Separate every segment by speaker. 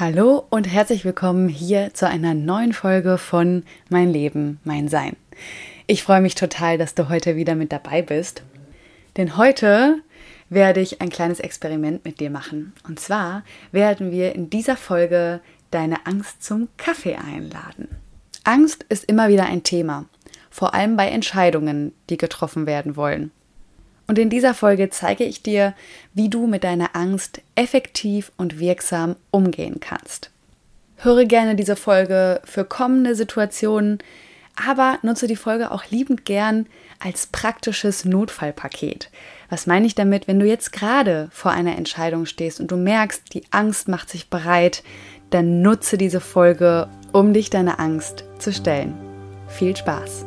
Speaker 1: Hallo und herzlich willkommen hier zu einer neuen Folge von Mein Leben, mein Sein. Ich freue mich total, dass du heute wieder mit dabei bist. Denn heute werde ich ein kleines Experiment mit dir machen. Und zwar werden wir in dieser Folge deine Angst zum Kaffee einladen. Angst ist immer wieder ein Thema, vor allem bei Entscheidungen, die getroffen werden wollen. Und in dieser Folge zeige ich dir, wie du mit deiner Angst effektiv und wirksam umgehen kannst. Höre gerne diese Folge für kommende Situationen, aber nutze die Folge auch liebend gern als praktisches Notfallpaket. Was meine ich damit, wenn du jetzt gerade vor einer Entscheidung stehst und du merkst, die Angst macht sich bereit, dann nutze diese Folge, um dich deiner Angst zu stellen. Viel Spaß!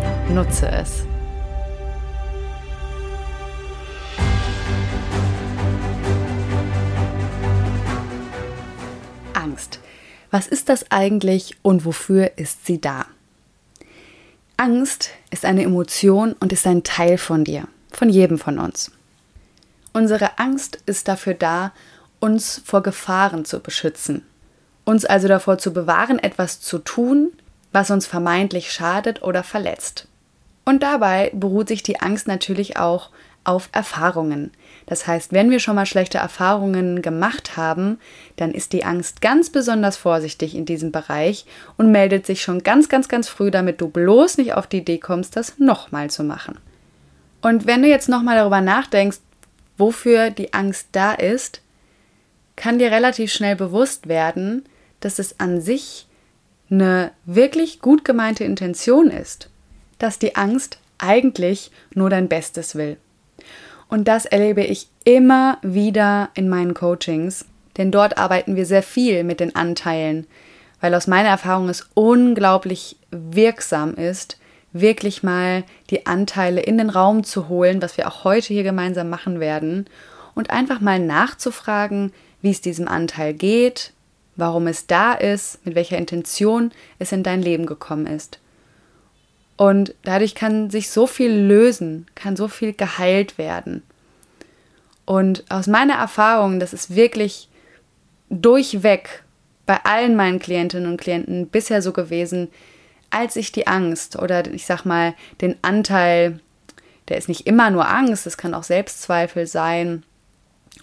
Speaker 1: Nutze es. Angst. Was ist das eigentlich und wofür ist sie da? Angst ist eine Emotion und ist ein Teil von dir, von jedem von uns. Unsere Angst ist dafür da, uns vor Gefahren zu beschützen, uns also davor zu bewahren, etwas zu tun, was uns vermeintlich schadet oder verletzt. Und dabei beruht sich die Angst natürlich auch auf Erfahrungen. Das heißt, wenn wir schon mal schlechte Erfahrungen gemacht haben, dann ist die Angst ganz besonders vorsichtig in diesem Bereich und meldet sich schon ganz, ganz, ganz früh, damit du bloß nicht auf die Idee kommst, das nochmal zu machen. Und wenn du jetzt nochmal darüber nachdenkst, wofür die Angst da ist, kann dir relativ schnell bewusst werden, dass es an sich eine wirklich gut gemeinte Intention ist dass die Angst eigentlich nur dein Bestes will. Und das erlebe ich immer wieder in meinen Coachings, denn dort arbeiten wir sehr viel mit den Anteilen, weil aus meiner Erfahrung es unglaublich wirksam ist, wirklich mal die Anteile in den Raum zu holen, was wir auch heute hier gemeinsam machen werden, und einfach mal nachzufragen, wie es diesem Anteil geht, warum es da ist, mit welcher Intention es in dein Leben gekommen ist. Und dadurch kann sich so viel lösen, kann so viel geheilt werden. Und aus meiner Erfahrung, das ist wirklich durchweg bei allen meinen Klientinnen und Klienten bisher so gewesen, als ich die Angst oder ich sag mal den Anteil, der ist nicht immer nur Angst, es kann auch Selbstzweifel sein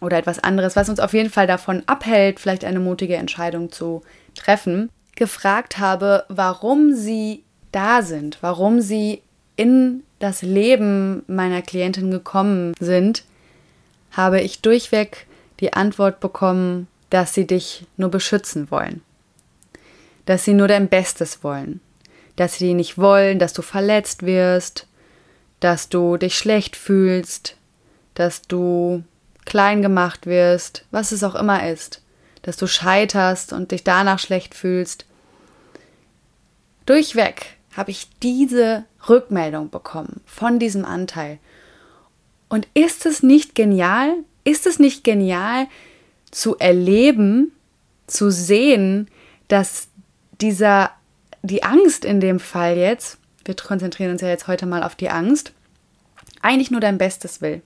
Speaker 1: oder etwas anderes, was uns auf jeden Fall davon abhält, vielleicht eine mutige Entscheidung zu treffen, gefragt habe, warum sie da sind, warum sie in das Leben meiner Klientin gekommen sind, habe ich durchweg die Antwort bekommen, dass sie dich nur beschützen wollen, dass sie nur dein Bestes wollen, dass sie nicht wollen, dass du verletzt wirst, dass du dich schlecht fühlst, dass du klein gemacht wirst, was es auch immer ist, dass du scheiterst und dich danach schlecht fühlst. Durchweg habe ich diese Rückmeldung bekommen von diesem Anteil. Und ist es nicht genial? Ist es nicht genial zu erleben, zu sehen, dass dieser, die Angst in dem Fall jetzt, wir konzentrieren uns ja jetzt heute mal auf die Angst, eigentlich nur dein Bestes will.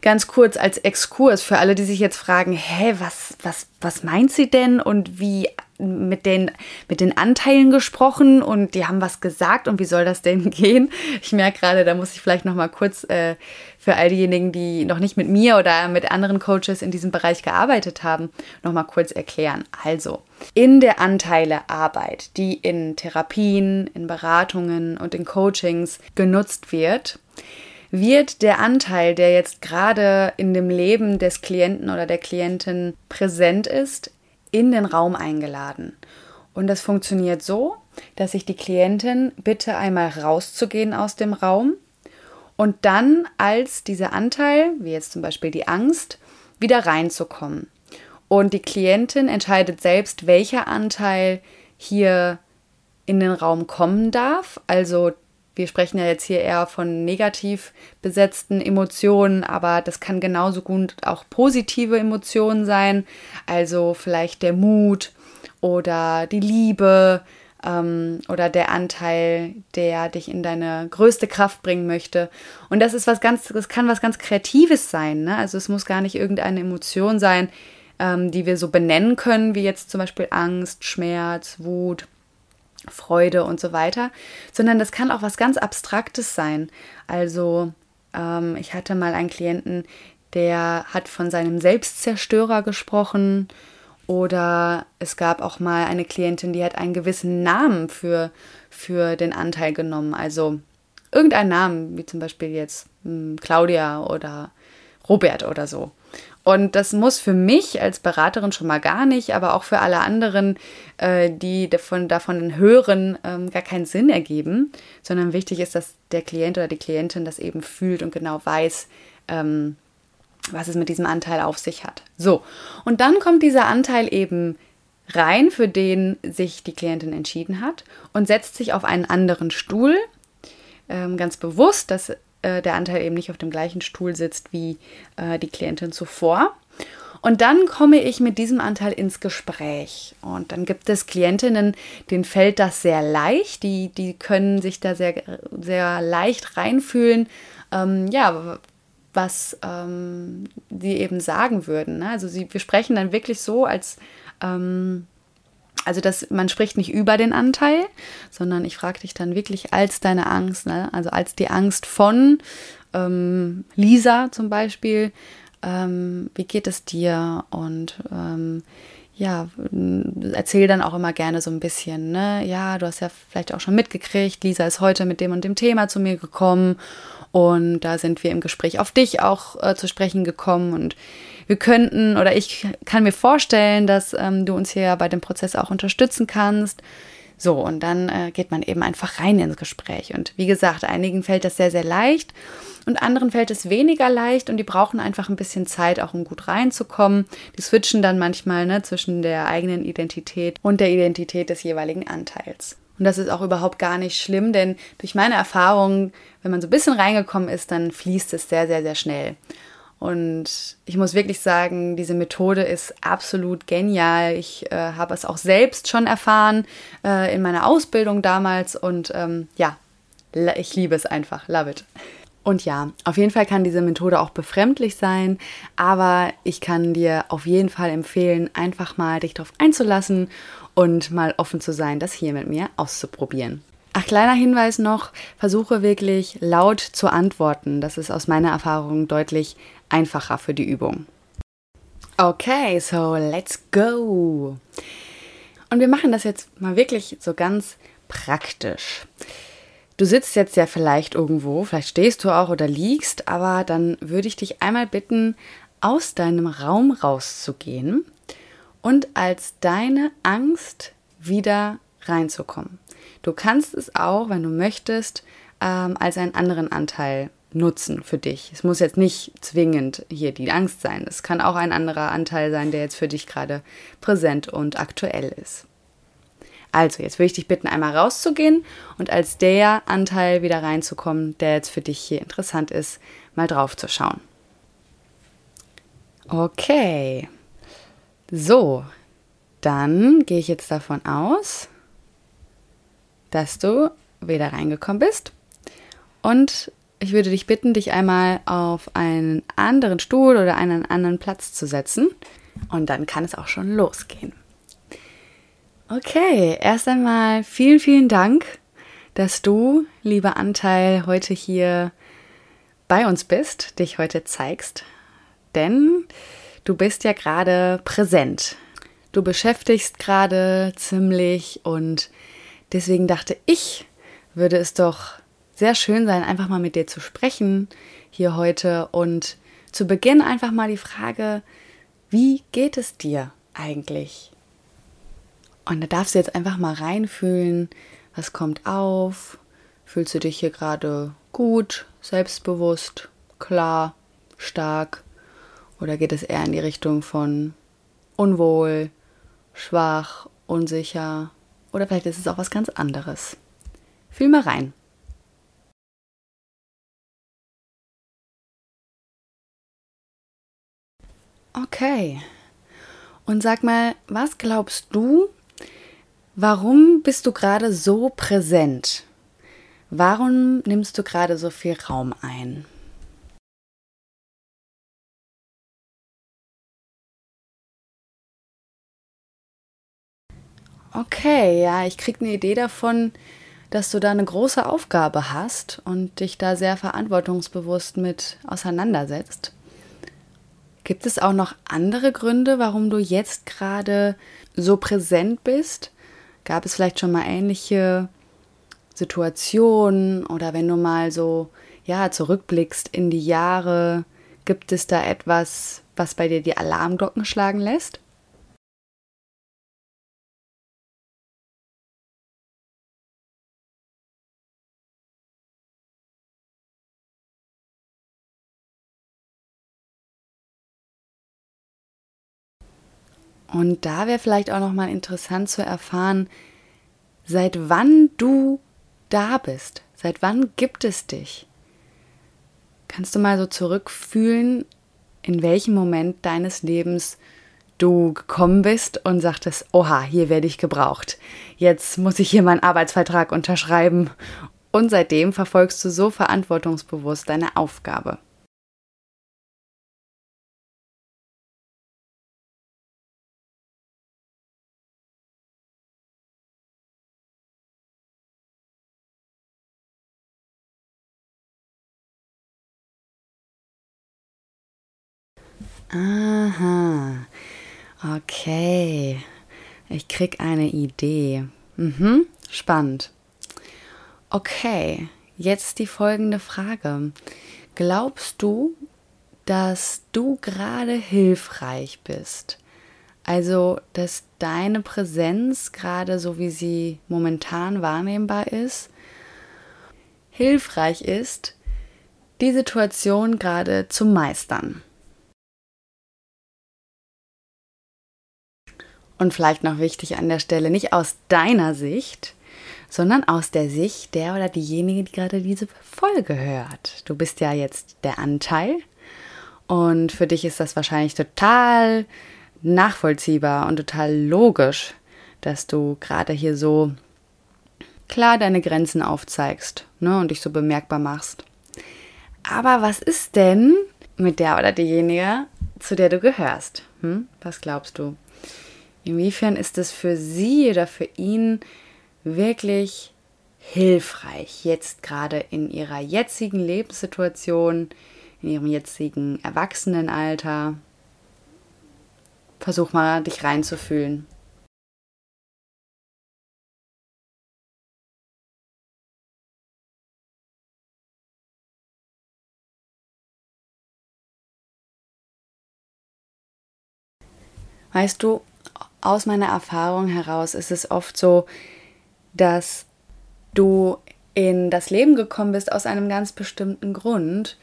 Speaker 1: Ganz kurz als Exkurs für alle, die sich jetzt fragen, hä, was, was, was meint sie denn und wie mit den, mit den Anteilen gesprochen und die haben was gesagt und wie soll das denn gehen? Ich merke gerade, da muss ich vielleicht noch mal kurz äh, für all diejenigen, die noch nicht mit mir oder mit anderen Coaches in diesem Bereich gearbeitet haben, noch mal kurz erklären. Also, in der Anteilearbeit, die in Therapien, in Beratungen und in Coachings genutzt wird, wird der Anteil, der jetzt gerade in dem Leben des Klienten oder der Klientin präsent ist, in den Raum eingeladen. Und das funktioniert so, dass ich die Klientin bitte, einmal rauszugehen aus dem Raum und dann als dieser Anteil, wie jetzt zum Beispiel die Angst, wieder reinzukommen. Und die Klientin entscheidet selbst, welcher Anteil hier in den Raum kommen darf. Also wir sprechen ja jetzt hier eher von negativ besetzten Emotionen, aber das kann genauso gut auch positive Emotionen sein. Also vielleicht der Mut oder die Liebe ähm, oder der Anteil, der dich in deine größte Kraft bringen möchte. Und das ist was ganz, das kann was ganz Kreatives sein. Ne? Also es muss gar nicht irgendeine Emotion sein, ähm, die wir so benennen können, wie jetzt zum Beispiel Angst, Schmerz, Wut. Freude und so weiter, sondern das kann auch was ganz Abstraktes sein. Also ähm, ich hatte mal einen Klienten, der hat von seinem Selbstzerstörer gesprochen oder es gab auch mal eine Klientin, die hat einen gewissen Namen für, für den Anteil genommen. Also irgendeinen Namen, wie zum Beispiel jetzt hm, Claudia oder Robert oder so. Und das muss für mich als Beraterin schon mal gar nicht, aber auch für alle anderen, äh, die davon, davon hören, ähm, gar keinen Sinn ergeben, sondern wichtig ist, dass der Klient oder die Klientin das eben fühlt und genau weiß, ähm, was es mit diesem Anteil auf sich hat. So, und dann kommt dieser Anteil eben rein, für den sich die Klientin entschieden hat und setzt sich auf einen anderen Stuhl, ähm, ganz bewusst, dass äh, der Anteil eben nicht auf dem gleichen Stuhl sitzt wie äh, die Klientin zuvor. Und dann komme ich mit diesem Anteil ins Gespräch. Und dann gibt es Klientinnen, denen fällt das sehr leicht. Die, die können sich da sehr, sehr leicht reinfühlen. Ähm, ja, was ähm, sie eben sagen würden. Ne? Also sie, wir sprechen dann wirklich so, als ähm, also dass man spricht nicht über den Anteil, sondern ich frage dich dann wirklich als deine Angst, ne? also als die Angst von ähm, Lisa zum Beispiel, ähm, wie geht es dir und ähm, ja, erzähl dann auch immer gerne so ein bisschen, ne? Ja, du hast ja vielleicht auch schon mitgekriegt, Lisa ist heute mit dem und dem Thema zu mir gekommen und da sind wir im Gespräch auf dich auch äh, zu sprechen gekommen und wir könnten oder ich kann mir vorstellen, dass ähm, du uns hier bei dem Prozess auch unterstützen kannst. So, und dann äh, geht man eben einfach rein ins Gespräch. Und wie gesagt, einigen fällt das sehr, sehr leicht und anderen fällt es weniger leicht und die brauchen einfach ein bisschen Zeit, auch um gut reinzukommen. Die switchen dann manchmal ne, zwischen der eigenen Identität und der Identität des jeweiligen Anteils. Und das ist auch überhaupt gar nicht schlimm, denn durch meine Erfahrung, wenn man so ein bisschen reingekommen ist, dann fließt es sehr, sehr, sehr schnell. Und ich muss wirklich sagen, diese Methode ist absolut genial. Ich äh, habe es auch selbst schon erfahren äh, in meiner Ausbildung damals und ähm, ja, ich liebe es einfach. Love it. Und ja, auf jeden Fall kann diese Methode auch befremdlich sein, aber ich kann dir auf jeden Fall empfehlen, einfach mal dich darauf einzulassen und mal offen zu sein, das hier mit mir auszuprobieren. Ach, kleiner Hinweis noch, versuche wirklich laut zu antworten. Das ist aus meiner Erfahrung deutlich einfacher für die Übung. Okay, so let's go. Und wir machen das jetzt mal wirklich so ganz praktisch. Du sitzt jetzt ja vielleicht irgendwo, vielleicht stehst du auch oder liegst, aber dann würde ich dich einmal bitten, aus deinem Raum rauszugehen und als deine Angst wieder reinzukommen. Du kannst es auch, wenn du möchtest, ähm, als einen anderen Anteil nutzen für dich. Es muss jetzt nicht zwingend hier die Angst sein. Es kann auch ein anderer Anteil sein, der jetzt für dich gerade präsent und aktuell ist. Also, jetzt würde ich dich bitten, einmal rauszugehen und als der Anteil wieder reinzukommen, der jetzt für dich hier interessant ist, mal drauf zu schauen. Okay. So, dann gehe ich jetzt davon aus, dass du wieder reingekommen bist. Und ich würde dich bitten, dich einmal auf einen anderen Stuhl oder einen anderen Platz zu setzen. Und dann kann es auch schon losgehen. Okay, erst einmal vielen, vielen Dank, dass du, lieber Anteil, heute hier bei uns bist, dich heute zeigst. Denn du bist ja gerade präsent. Du beschäftigst gerade ziemlich und deswegen dachte ich, würde es doch sehr schön sein, einfach mal mit dir zu sprechen hier heute und zu Beginn einfach mal die Frage, wie geht es dir eigentlich? Und da darfst du jetzt einfach mal reinfühlen, was kommt auf. Fühlst du dich hier gerade gut, selbstbewusst, klar, stark? Oder geht es eher in die Richtung von unwohl, schwach, unsicher oder vielleicht ist es auch was ganz anderes. Fühl mal rein. Okay. Und sag mal, was glaubst du, warum bist du gerade so präsent? Warum nimmst du gerade so viel Raum ein? Okay, ja, ich kriege eine Idee davon, dass du da eine große Aufgabe hast und dich da sehr verantwortungsbewusst mit auseinandersetzt. Gibt es auch noch andere Gründe, warum du jetzt gerade so präsent bist? Gab es vielleicht schon mal ähnliche Situationen oder wenn du mal so ja zurückblickst in die Jahre, gibt es da etwas, was bei dir die Alarmglocken schlagen lässt? Und da wäre vielleicht auch noch mal interessant zu erfahren, seit wann du da bist. Seit wann gibt es dich? Kannst du mal so zurückfühlen, in welchem Moment deines Lebens du gekommen bist und sagtest, oha, hier werde ich gebraucht. Jetzt muss ich hier meinen Arbeitsvertrag unterschreiben. Und seitdem verfolgst du so verantwortungsbewusst deine Aufgabe. Aha. Okay. Ich krieg eine Idee. Mhm. Spannend. Okay. Jetzt die folgende Frage. Glaubst du, dass du gerade hilfreich bist? Also, dass deine Präsenz gerade so wie sie momentan wahrnehmbar ist, hilfreich ist, die Situation gerade zu meistern. Und vielleicht noch wichtig an der Stelle, nicht aus deiner Sicht, sondern aus der Sicht der oder diejenige, die gerade diese Folge hört. Du bist ja jetzt der Anteil und für dich ist das wahrscheinlich total nachvollziehbar und total logisch, dass du gerade hier so klar deine Grenzen aufzeigst ne, und dich so bemerkbar machst. Aber was ist denn mit der oder diejenige, zu der du gehörst? Hm? Was glaubst du? Inwiefern ist es für sie oder für ihn wirklich hilfreich, jetzt gerade in ihrer jetzigen Lebenssituation, in ihrem jetzigen Erwachsenenalter? Versuch mal, dich reinzufühlen. Weißt du, aus meiner Erfahrung heraus ist es oft so, dass du in das Leben gekommen bist aus einem ganz bestimmten Grund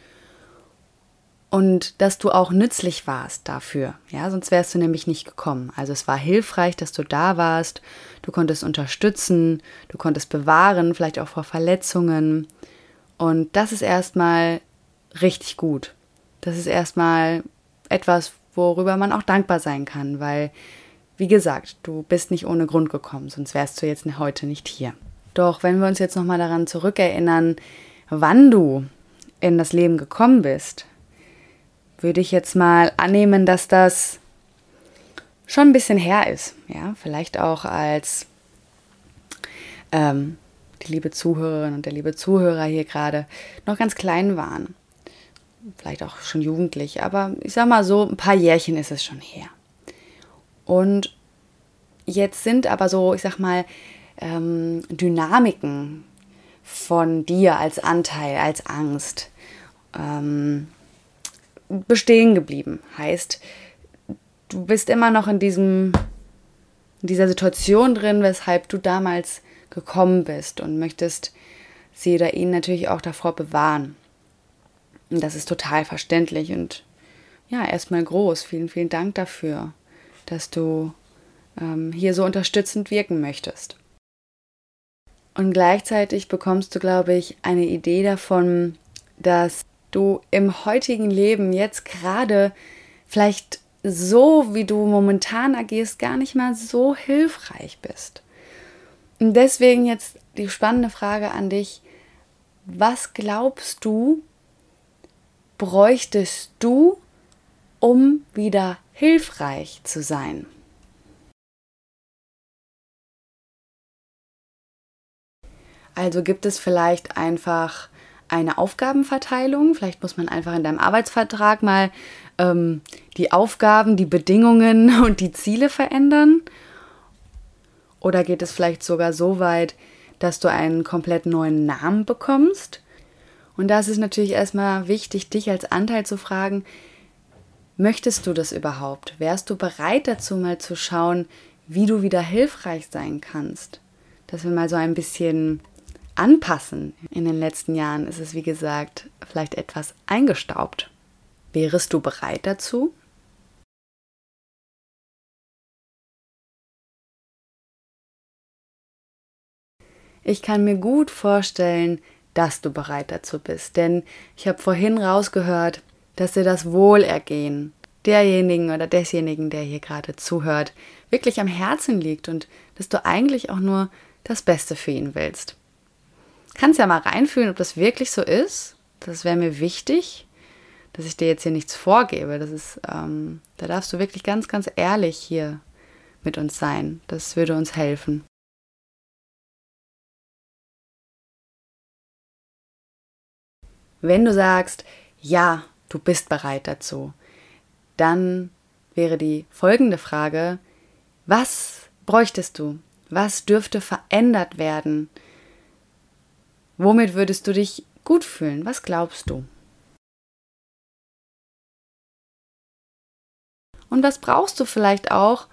Speaker 1: und dass du auch nützlich warst dafür. Ja, sonst wärst du nämlich nicht gekommen. Also es war hilfreich, dass du da warst. Du konntest unterstützen, du konntest bewahren, vielleicht auch vor Verletzungen. Und das ist erstmal richtig gut. Das ist erstmal etwas, worüber man auch dankbar sein kann, weil wie gesagt, du bist nicht ohne Grund gekommen, sonst wärst du jetzt heute nicht hier. Doch wenn wir uns jetzt nochmal daran zurückerinnern, wann du in das Leben gekommen bist, würde ich jetzt mal annehmen, dass das schon ein bisschen her ist. Ja, vielleicht auch als ähm, die liebe Zuhörerin und der liebe Zuhörer hier gerade noch ganz klein waren. Vielleicht auch schon jugendlich, aber ich sag mal so, ein paar Jährchen ist es schon her. Und jetzt sind aber so, ich sag mal, ähm, Dynamiken von dir als Anteil, als Angst ähm, bestehen geblieben. Heißt, du bist immer noch in diesem in dieser Situation drin, weshalb du damals gekommen bist und möchtest sie oder ihn natürlich auch davor bewahren. Und das ist total verständlich und ja, erstmal groß. Vielen, vielen Dank dafür dass du ähm, hier so unterstützend wirken möchtest. Und gleichzeitig bekommst du, glaube ich, eine Idee davon, dass du im heutigen Leben jetzt gerade vielleicht so, wie du momentan agierst, gar nicht mal so hilfreich bist. Und deswegen jetzt die spannende Frage an dich, was glaubst du, bräuchtest du, um wieder hilfreich zu sein? Also gibt es vielleicht einfach eine Aufgabenverteilung. Vielleicht muss man einfach in deinem Arbeitsvertrag mal ähm, die Aufgaben, die Bedingungen und die Ziele verändern. Oder geht es vielleicht sogar so weit, dass du einen komplett neuen Namen bekommst? Und da ist es natürlich erstmal wichtig, dich als Anteil zu fragen, möchtest du das überhaupt? Wärst du bereit dazu, mal zu schauen, wie du wieder hilfreich sein kannst? Dass wir mal so ein bisschen anpassen. In den letzten Jahren ist es, wie gesagt, vielleicht etwas eingestaubt. Wärest du bereit dazu? Ich kann mir gut vorstellen, dass du bereit dazu bist, denn ich habe vorhin rausgehört, dass dir das Wohlergehen derjenigen oder desjenigen, der hier gerade zuhört, wirklich am Herzen liegt und dass du eigentlich auch nur das Beste für ihn willst. Kannst ja mal reinfühlen, ob das wirklich so ist. Das wäre mir wichtig, dass ich dir jetzt hier nichts vorgebe. Das ist, ähm, da darfst du wirklich ganz, ganz ehrlich hier mit uns sein. Das würde uns helfen. Wenn du sagst, ja, du bist bereit dazu, dann wäre die folgende Frage, was bräuchtest du? Was dürfte verändert werden, Womit würdest du dich gut fühlen? Was glaubst du? Und was brauchst du vielleicht auch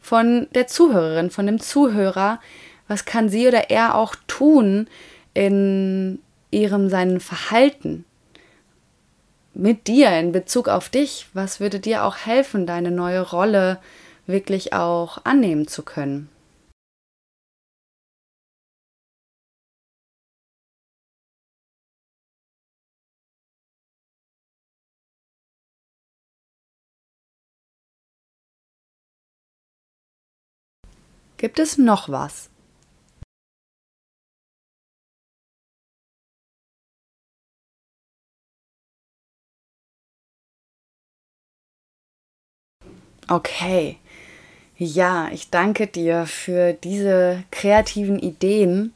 Speaker 1: von der Zuhörerin, von dem Zuhörer? Was kann sie oder er auch tun in ihrem seinem Verhalten mit dir in Bezug auf dich? Was würde dir auch helfen, deine neue Rolle wirklich auch annehmen zu können? Gibt es noch was? Okay. Ja, ich danke dir für diese kreativen Ideen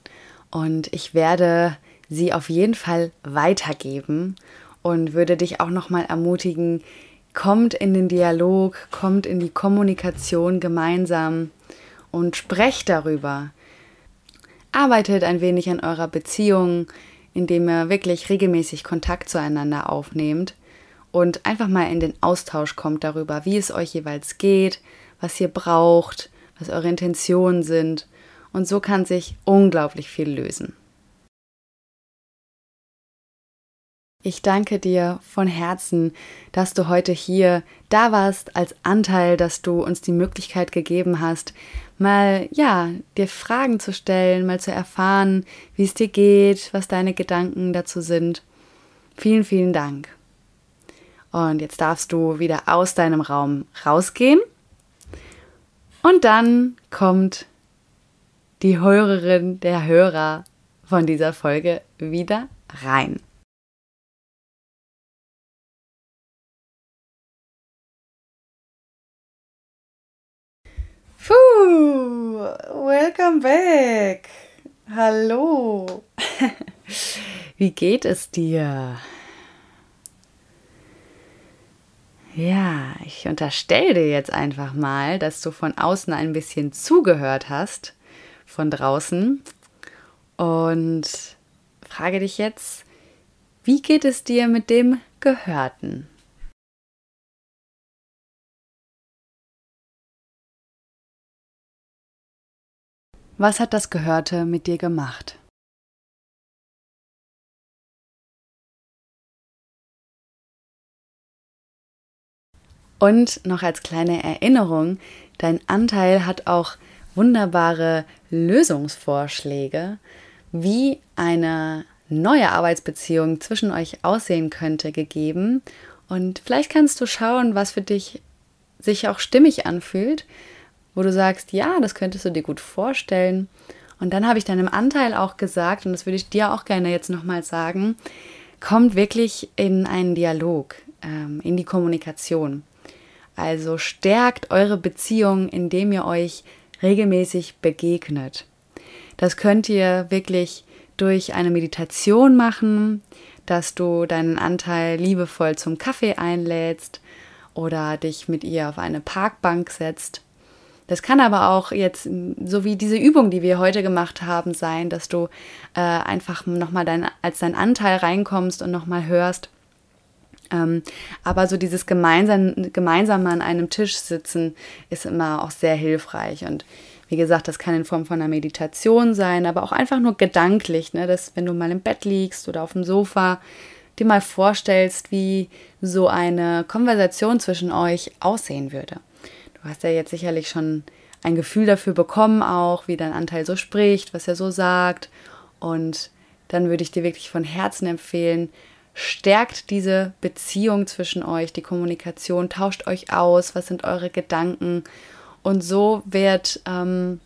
Speaker 1: und ich werde sie auf jeden Fall weitergeben und würde dich auch noch mal ermutigen, kommt in den Dialog, kommt in die Kommunikation gemeinsam und sprecht darüber. Arbeitet ein wenig an eurer Beziehung, indem ihr wirklich regelmäßig Kontakt zueinander aufnehmt und einfach mal in den Austausch kommt darüber, wie es euch jeweils geht, was ihr braucht, was eure Intentionen sind. Und so kann sich unglaublich viel lösen. Ich danke dir von Herzen, dass du heute hier da warst als Anteil, dass du uns die Möglichkeit gegeben hast, mal ja, dir Fragen zu stellen, mal zu erfahren, wie es dir geht, was deine Gedanken dazu sind. Vielen, vielen Dank. Und jetzt darfst du wieder aus deinem Raum rausgehen. Und dann kommt die Hörerin, der Hörer von dieser Folge wieder rein. Puh, welcome back. Hallo. Wie geht es dir? Ja, ich unterstelle dir jetzt einfach mal, dass du von außen ein bisschen zugehört hast, von draußen. Und frage dich jetzt, wie geht es dir mit dem Gehörten? Was hat das Gehörte mit dir gemacht? Und noch als kleine Erinnerung, dein Anteil hat auch wunderbare Lösungsvorschläge, wie eine neue Arbeitsbeziehung zwischen euch aussehen könnte, gegeben. Und vielleicht kannst du schauen, was für dich sich auch stimmig anfühlt, wo du sagst, ja, das könntest du dir gut vorstellen. Und dann habe ich deinem Anteil auch gesagt, und das würde ich dir auch gerne jetzt nochmal sagen, kommt wirklich in einen Dialog, ähm, in die Kommunikation. Also stärkt eure Beziehung, indem ihr euch regelmäßig begegnet. Das könnt ihr wirklich durch eine Meditation machen, dass du deinen Anteil liebevoll zum Kaffee einlädst oder dich mit ihr auf eine Parkbank setzt. Das kann aber auch jetzt, so wie diese Übung, die wir heute gemacht haben, sein, dass du äh, einfach nochmal dein, als dein Anteil reinkommst und nochmal hörst. Ähm, aber so dieses gemeinsam, gemeinsam an einem Tisch sitzen ist immer auch sehr hilfreich. Und wie gesagt, das kann in Form von einer Meditation sein, aber auch einfach nur gedanklich, ne? dass wenn du mal im Bett liegst oder auf dem Sofa, dir mal vorstellst, wie so eine Konversation zwischen euch aussehen würde. Du hast ja jetzt sicherlich schon ein Gefühl dafür bekommen, auch wie dein Anteil so spricht, was er so sagt. Und dann würde ich dir wirklich von Herzen empfehlen, stärkt diese Beziehung zwischen euch, die Kommunikation, tauscht euch aus, was sind eure Gedanken und so wird, ähm,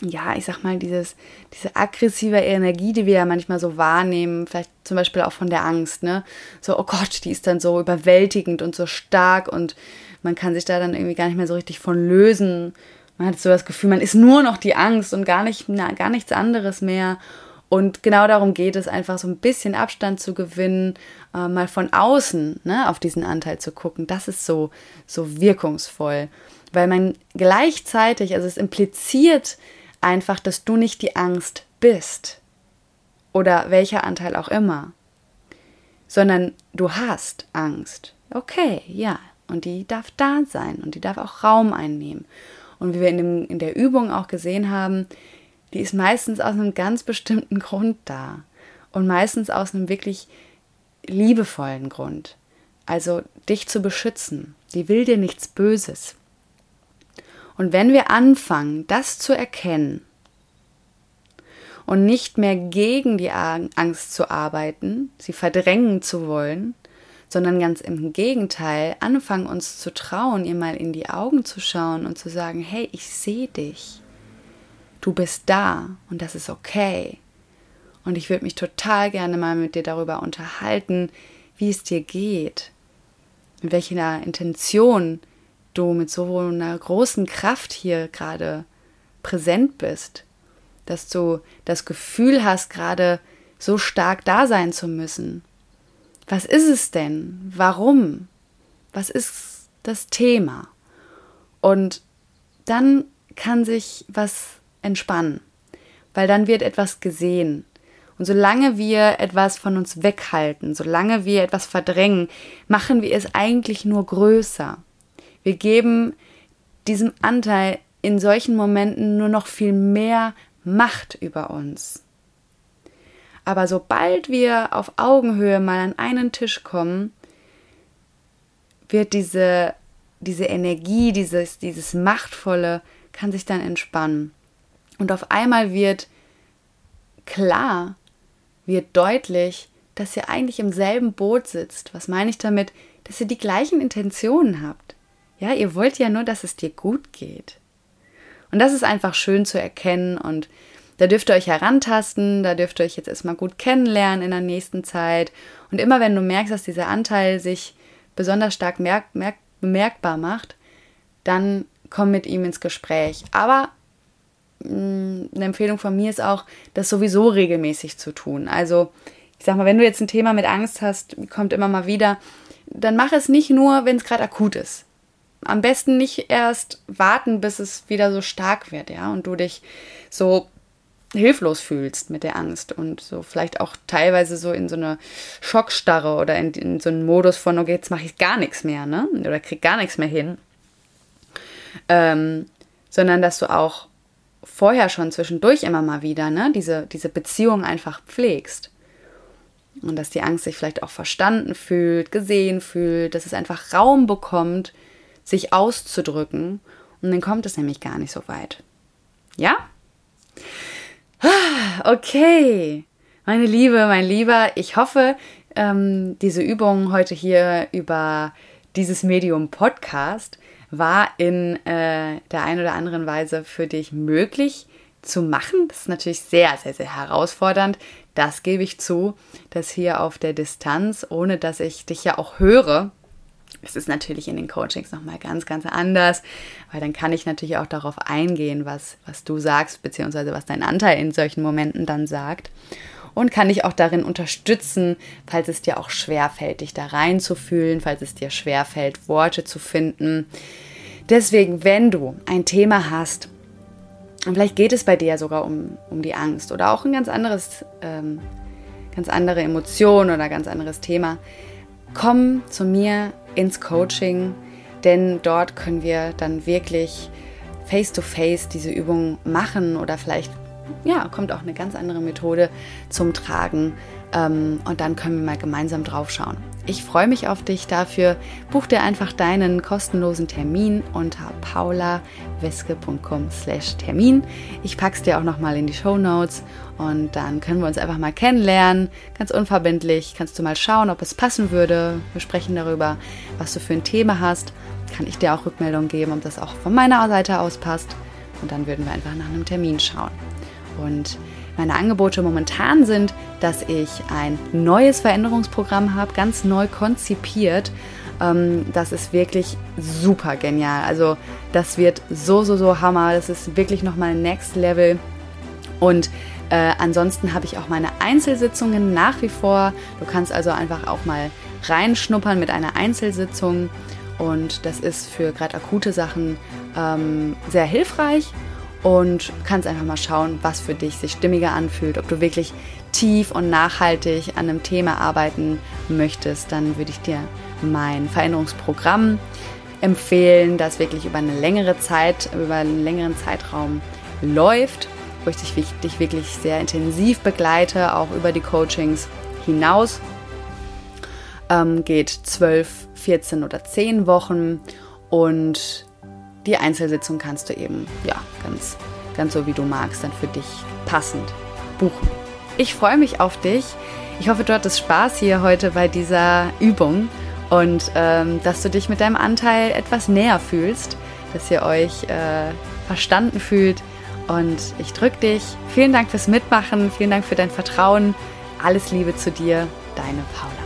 Speaker 1: ja, ich sag mal, dieses, diese aggressive Energie, die wir ja manchmal so wahrnehmen, vielleicht zum Beispiel auch von der Angst, ne? So, oh Gott, die ist dann so überwältigend und so stark und man kann sich da dann irgendwie gar nicht mehr so richtig von lösen. Man hat so das Gefühl, man ist nur noch die Angst und gar, nicht, na, gar nichts anderes mehr. Und genau darum geht es, einfach so ein bisschen Abstand zu gewinnen, äh, mal von außen ne, auf diesen Anteil zu gucken. Das ist so, so wirkungsvoll weil man gleichzeitig, also es impliziert einfach, dass du nicht die Angst bist oder welcher Anteil auch immer, sondern du hast Angst. Okay, ja, und die darf da sein und die darf auch Raum einnehmen. Und wie wir in, dem, in der Übung auch gesehen haben, die ist meistens aus einem ganz bestimmten Grund da und meistens aus einem wirklich liebevollen Grund. Also dich zu beschützen. Die will dir nichts Böses. Und wenn wir anfangen, das zu erkennen und nicht mehr gegen die Angst zu arbeiten, sie verdrängen zu wollen, sondern ganz im Gegenteil anfangen uns zu trauen, ihr mal in die Augen zu schauen und zu sagen, hey, ich sehe dich. Du bist da und das ist okay. Und ich würde mich total gerne mal mit dir darüber unterhalten, wie es dir geht, mit welcher Intention du mit so einer großen Kraft hier gerade präsent bist, dass du das Gefühl hast, gerade so stark da sein zu müssen. Was ist es denn? Warum? Was ist das Thema? Und dann kann sich was entspannen, weil dann wird etwas gesehen. Und solange wir etwas von uns weghalten, solange wir etwas verdrängen, machen wir es eigentlich nur größer. Wir geben diesem Anteil in solchen Momenten nur noch viel mehr Macht über uns. Aber sobald wir auf Augenhöhe mal an einen Tisch kommen, wird diese, diese Energie, dieses, dieses Machtvolle, kann sich dann entspannen. Und auf einmal wird klar, wird deutlich, dass ihr eigentlich im selben Boot sitzt. Was meine ich damit? Dass ihr die gleichen Intentionen habt. Ja, ihr wollt ja nur, dass es dir gut geht. Und das ist einfach schön zu erkennen und da dürft ihr euch herantasten, da dürft ihr euch jetzt erstmal gut kennenlernen in der nächsten Zeit. Und immer wenn du merkst, dass dieser Anteil sich besonders stark merk merk bemerkbar macht, dann komm mit ihm ins Gespräch. Aber eine Empfehlung von mir ist auch, das sowieso regelmäßig zu tun. Also, ich sag mal, wenn du jetzt ein Thema mit Angst hast, kommt immer mal wieder, dann mach es nicht nur, wenn es gerade akut ist am besten nicht erst warten, bis es wieder so stark wird, ja, und du dich so hilflos fühlst mit der Angst und so vielleicht auch teilweise so in so eine Schockstarre oder in, in so einen Modus von, okay, jetzt mache ich gar nichts mehr, ne? Oder krieg gar nichts mehr hin. Ähm, sondern dass du auch vorher schon zwischendurch immer mal wieder, ne, diese, diese Beziehung einfach pflegst. und dass die Angst sich vielleicht auch verstanden fühlt, gesehen fühlt, dass es einfach Raum bekommt, sich auszudrücken. Und dann kommt es nämlich gar nicht so weit. Ja? Ah, okay. Meine Liebe, mein Lieber, ich hoffe, ähm, diese Übung heute hier über dieses Medium Podcast war in äh, der einen oder anderen Weise für dich möglich zu machen. Das ist natürlich sehr, sehr, sehr herausfordernd. Das gebe ich zu, dass hier auf der Distanz, ohne dass ich dich ja auch höre, es ist natürlich in den Coachings nochmal ganz, ganz anders, weil dann kann ich natürlich auch darauf eingehen, was, was du sagst, beziehungsweise was dein Anteil in solchen Momenten dann sagt. Und kann dich auch darin unterstützen, falls es dir auch schwerfällt, dich da reinzufühlen, falls es dir schwerfällt, Worte zu finden. Deswegen, wenn du ein Thema hast, und vielleicht geht es bei dir sogar um, um die Angst oder auch ein ganz anderes, ähm, ganz andere Emotion oder ganz anderes Thema, komm zu mir ins Coaching, denn dort können wir dann wirklich face-to-face -face diese Übung machen oder vielleicht ja, kommt auch eine ganz andere Methode zum Tragen ähm, und dann können wir mal gemeinsam drauf schauen. Ich freue mich auf dich dafür. Buch dir einfach deinen kostenlosen Termin unter paulaweske.com slash Termin. Ich packe es dir auch nochmal in die Show Notes und dann können wir uns einfach mal kennenlernen. Ganz unverbindlich kannst du mal schauen, ob es passen würde. Wir sprechen darüber, was du für ein Thema hast. Kann ich dir auch Rückmeldung geben, ob das auch von meiner Seite aus passt. Und dann würden wir einfach nach einem Termin schauen. Und meine Angebote momentan sind, dass ich ein neues Veränderungsprogramm habe, ganz neu konzipiert. Ähm, das ist wirklich super genial. Also das wird so, so, so Hammer. Das ist wirklich nochmal Next Level. Und äh, ansonsten habe ich auch meine Einzelsitzungen nach wie vor. Du kannst also einfach auch mal reinschnuppern mit einer Einzelsitzung. Und das ist für gerade akute Sachen ähm, sehr hilfreich und kannst einfach mal schauen, was für dich sich stimmiger anfühlt. Ob du wirklich tief und nachhaltig an einem Thema arbeiten möchtest, dann würde ich dir mein Veränderungsprogramm empfehlen, das wirklich über eine längere Zeit, über einen längeren Zeitraum läuft, wo ich dich, wirklich sehr intensiv begleite, auch über die Coachings hinaus. Ähm, geht 12, 14 oder 10 Wochen und die Einzelsitzung kannst du eben, ja, ganz, ganz so wie du magst, dann für dich passend buchen. Ich freue mich auf dich. Ich hoffe, du hattest Spaß hier heute bei dieser Übung und ähm, dass du dich mit deinem Anteil etwas näher fühlst, dass ihr euch äh, verstanden fühlt. Und ich drücke dich. Vielen Dank fürs Mitmachen, vielen Dank für dein Vertrauen. Alles Liebe zu dir, deine Paula.